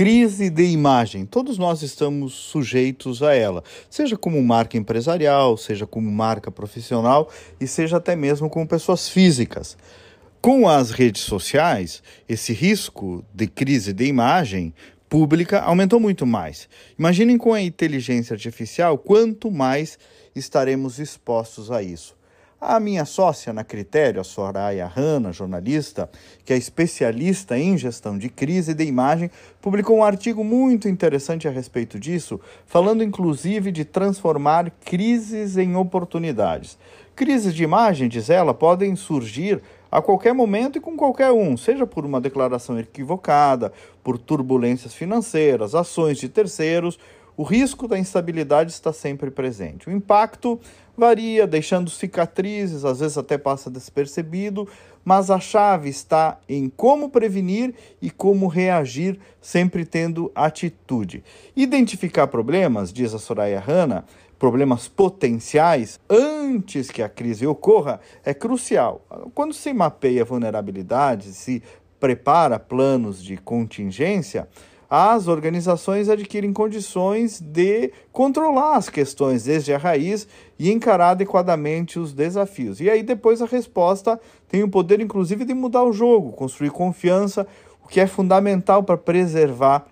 Crise de imagem. Todos nós estamos sujeitos a ela, seja como marca empresarial, seja como marca profissional e seja até mesmo como pessoas físicas. Com as redes sociais, esse risco de crise de imagem pública aumentou muito mais. Imaginem com a inteligência artificial quanto mais estaremos expostos a isso. A minha sócia na Critério, a Soraya Hanna, jornalista, que é especialista em gestão de crise de imagem, publicou um artigo muito interessante a respeito disso, falando inclusive de transformar crises em oportunidades. Crises de imagem, diz ela, podem surgir a qualquer momento e com qualquer um, seja por uma declaração equivocada, por turbulências financeiras, ações de terceiros o risco da instabilidade está sempre presente. O impacto varia, deixando cicatrizes, às vezes até passa despercebido, mas a chave está em como prevenir e como reagir, sempre tendo atitude. Identificar problemas, diz a Soraya Hanna, problemas potenciais antes que a crise ocorra é crucial. Quando se mapeia vulnerabilidades, se prepara planos de contingência, as organizações adquirem condições de controlar as questões desde a raiz e encarar adequadamente os desafios. E aí depois a resposta tem o poder inclusive de mudar o jogo, construir confiança, o que é fundamental para preservar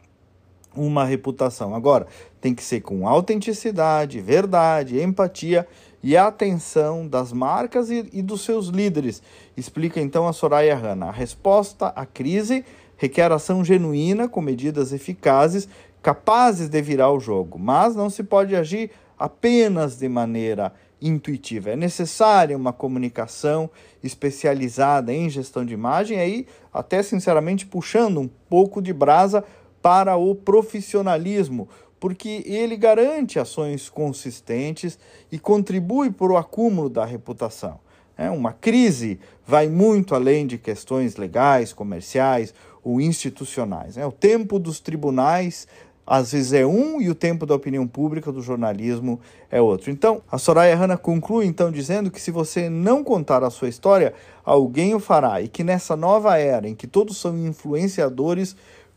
uma reputação. Agora, tem que ser com autenticidade, verdade, empatia e atenção das marcas e, e dos seus líderes. Explica então a Soraya Hanna. A resposta à crise requer ação genuína com medidas eficazes capazes de virar o jogo, mas não se pode agir apenas de maneira intuitiva. É necessária uma comunicação especializada em gestão de imagem, aí até sinceramente puxando um pouco de brasa para o profissionalismo, porque ele garante ações consistentes e contribui para o acúmulo da reputação. É, uma crise vai muito além de questões legais, comerciais ou institucionais. É, o tempo dos tribunais às vezes é um e o tempo da opinião pública do jornalismo é outro. Então, a Soraya Hanna conclui então dizendo que se você não contar a sua história, alguém o fará e que nessa nova era em que todos são influenciadores,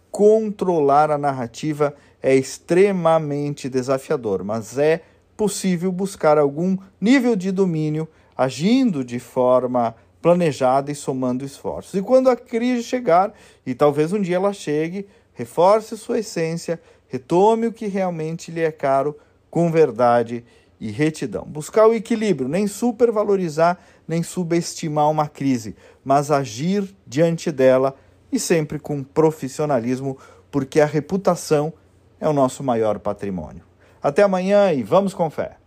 controlar a narrativa é extremamente desafiador, mas é possível buscar algum nível de domínio agindo de forma planejada e somando esforços. E quando a crise chegar, e talvez um dia ela chegue, reforce sua essência, retome o que realmente lhe é caro com verdade e retidão. Buscar o equilíbrio, nem supervalorizar, nem subestimar uma crise, mas agir diante dela e sempre com profissionalismo, porque a reputação é o nosso maior patrimônio. Até amanhã e vamos com fé.